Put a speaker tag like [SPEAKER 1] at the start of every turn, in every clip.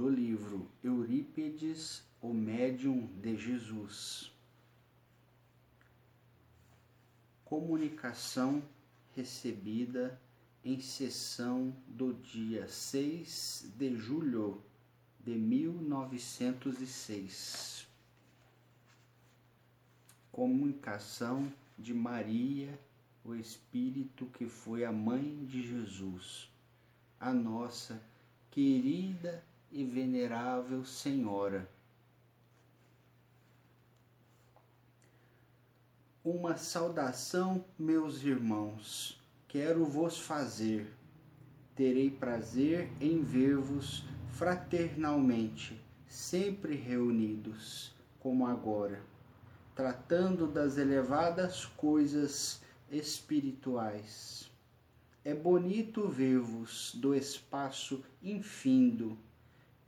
[SPEAKER 1] do livro Eurípides, o médium de Jesus. Comunicação recebida em sessão do dia 6 de julho de 1906. Comunicação de Maria, o Espírito que foi a mãe de Jesus, a nossa querida e venerável Senhora. Uma saudação, meus irmãos, quero vos fazer. Terei prazer em ver-vos fraternalmente, sempre reunidos, como agora, tratando das elevadas coisas espirituais. É bonito ver-vos do espaço infindo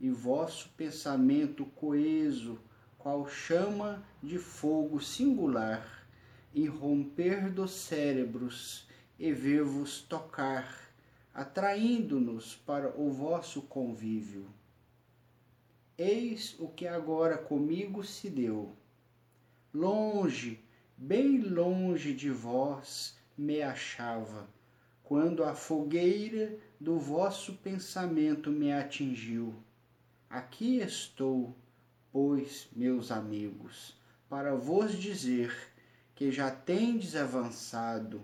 [SPEAKER 1] e vosso pensamento coeso, qual chama de fogo singular irromper dos cérebros e ver-vos tocar, atraindo-nos para o vosso convívio. Eis o que agora comigo se deu. Longe, bem longe de vós me achava, quando a fogueira do vosso pensamento me atingiu. Aqui estou, pois, meus amigos, para vos dizer que já tendes avançado,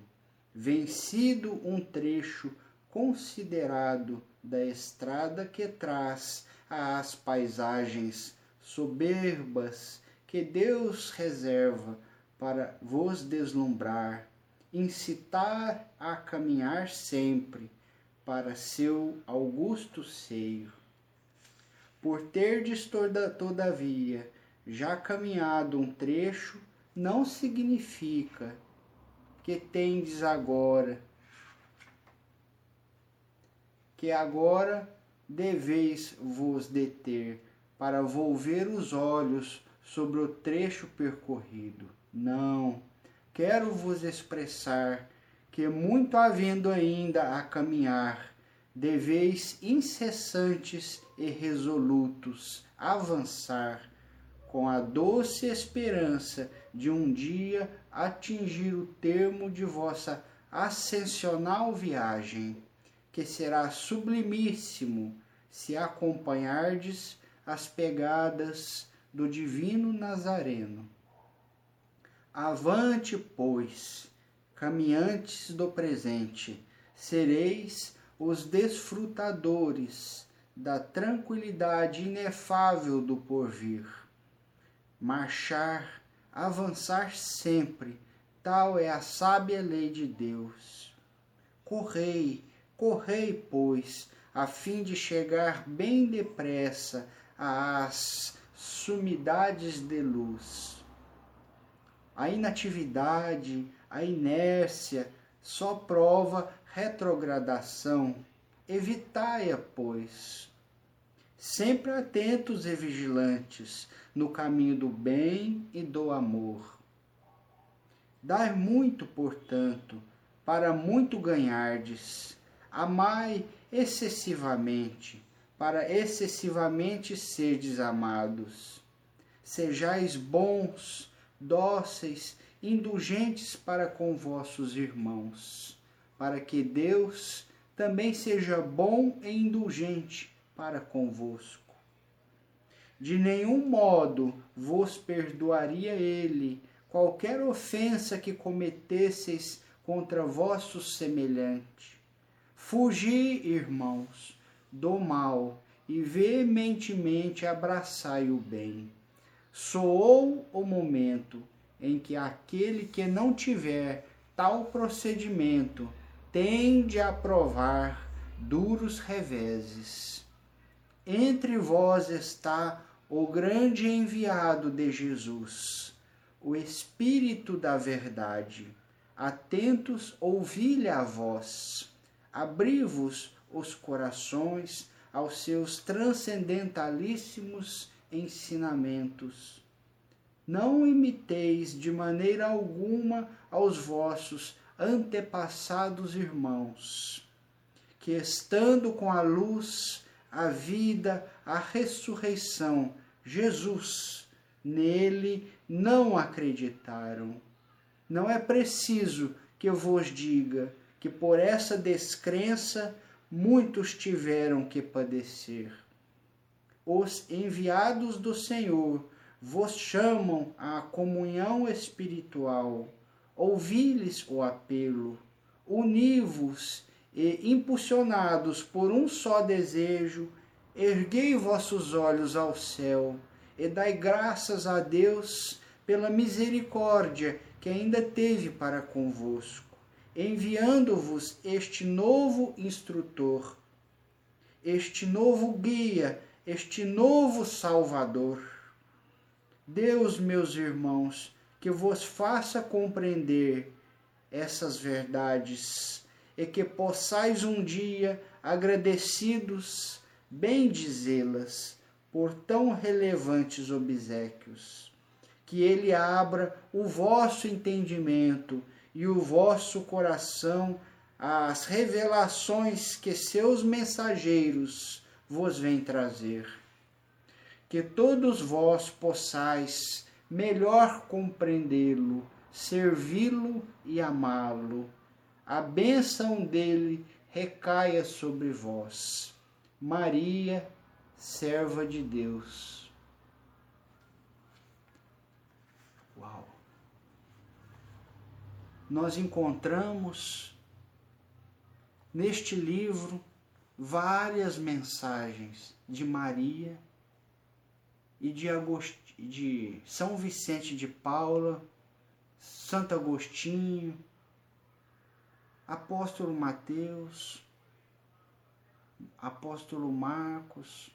[SPEAKER 1] vencido um trecho considerado da estrada que traz às paisagens soberbas que Deus reserva para vos deslumbrar, incitar a caminhar sempre para seu augusto seio. Por terdes toda, todavia já caminhado um trecho não significa que tendes agora, que agora deveis vos deter para volver os olhos sobre o trecho percorrido. Não, quero vos expressar que, muito havendo ainda a caminhar, deveis incessantes e resolutos avançar com a doce esperança de um dia atingir o termo de vossa ascensional viagem, que será sublimíssimo se acompanhardes as pegadas do divino Nazareno. Avante, pois, caminhantes do presente, sereis os desfrutadores da tranquilidade inefável do porvir marchar, avançar sempre, tal é a sábia lei de Deus. Correi, correi, pois, a fim de chegar bem depressa às sumidades de luz. A inatividade, a inércia, só prova retrogradação. Evitai-a, pois. Sempre atentos e vigilantes, no caminho do bem e do amor. Dai muito, portanto, para muito ganhardes. Amai excessivamente, para excessivamente serdes amados. Sejais bons, dóceis, indulgentes para com vossos irmãos, para que Deus também seja bom e indulgente para convosco de nenhum modo vos perdoaria ele qualquer ofensa que cometesseis contra vosso semelhante. Fugi, irmãos, do mal e veementemente abraçai o bem. Soou o momento em que aquele que não tiver tal procedimento tende a provar duros reveses. Entre vós está o grande enviado de Jesus, o Espírito da Verdade. Atentos, ouvi-lhe a voz. Abri-vos os corações aos seus transcendentalíssimos ensinamentos. Não imiteis de maneira alguma aos vossos antepassados irmãos, que estando com a luz a vida, a ressurreição, Jesus. Nele não acreditaram. Não é preciso que eu vos diga que por essa descrença muitos tiveram que padecer. Os enviados do Senhor vos chamam à comunhão espiritual. Ouvi-lhes o apelo, uni-vos e, impulsionados por um só desejo, erguei vossos olhos ao céu e dai graças a Deus pela misericórdia que ainda teve para convosco, enviando-vos este novo instrutor, este novo guia, este novo Salvador. Deus, meus irmãos, que vos faça compreender essas verdades e que possais um dia, agradecidos, bendizê-las por tão relevantes obsequios. Que Ele abra o vosso entendimento e o vosso coração às revelações que seus mensageiros vos vêm trazer. Que todos vós possais melhor compreendê-lo, servi-lo e amá-lo. A bênção dele recaia sobre vós. Maria, serva de Deus. Uau! Nós encontramos neste livro várias mensagens de Maria e de, Agost... de São Vicente de Paula, Santo Agostinho, Apóstolo Mateus, Apóstolo Marcos,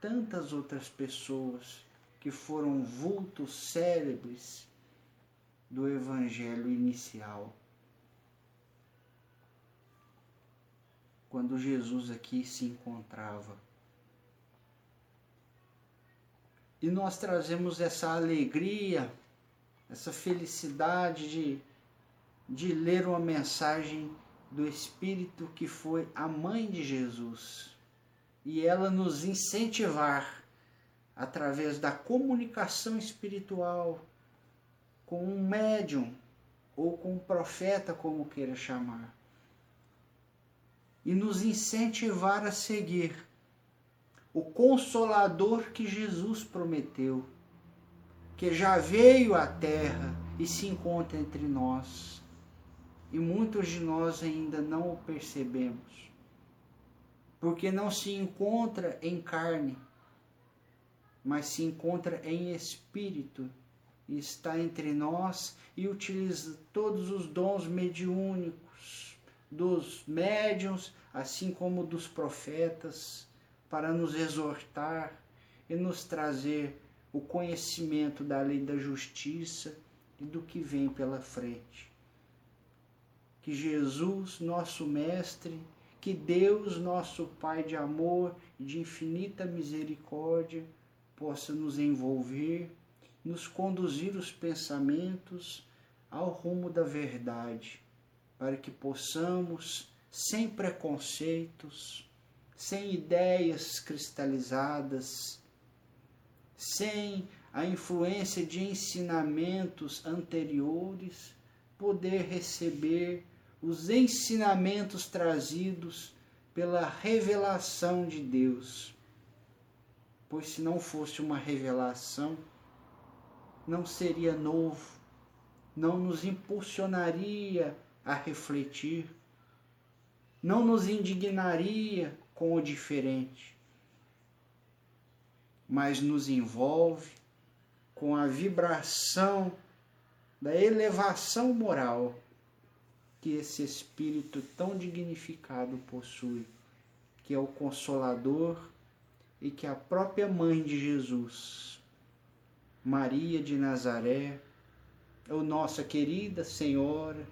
[SPEAKER 1] tantas outras pessoas que foram vultos célebres do Evangelho inicial. Quando Jesus aqui se encontrava. E nós trazemos essa alegria, essa felicidade de, de ler uma mensagem do Espírito que foi a mãe de Jesus. E ela nos incentivar através da comunicação espiritual com um médium ou com um profeta, como queira chamar, e nos incentivar a seguir o consolador que Jesus prometeu, que já veio à terra e se encontra entre nós. E muitos de nós ainda não o percebemos, porque não se encontra em carne, mas se encontra em espírito e está entre nós e utiliza todos os dons mediúnicos dos médiuns, assim como dos profetas para nos exortar e nos trazer o conhecimento da lei da justiça e do que vem pela frente. Que Jesus, nosso Mestre, que Deus, nosso Pai de amor e de infinita misericórdia, possa nos envolver, nos conduzir os pensamentos ao rumo da verdade, para que possamos, sem preconceitos, sem ideias cristalizadas, sem a influência de ensinamentos anteriores, poder receber os ensinamentos trazidos pela revelação de Deus. Pois se não fosse uma revelação, não seria novo, não nos impulsionaria a refletir, não nos indignaria com o diferente, mas nos envolve com a vibração da elevação moral que esse espírito tão dignificado possui, que é o consolador e que a própria mãe de Jesus, Maria de Nazaré, ou nossa querida Senhora,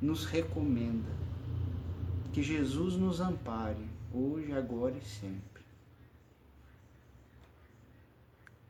[SPEAKER 1] nos recomenda que Jesus nos ampare, hoje, agora e sempre.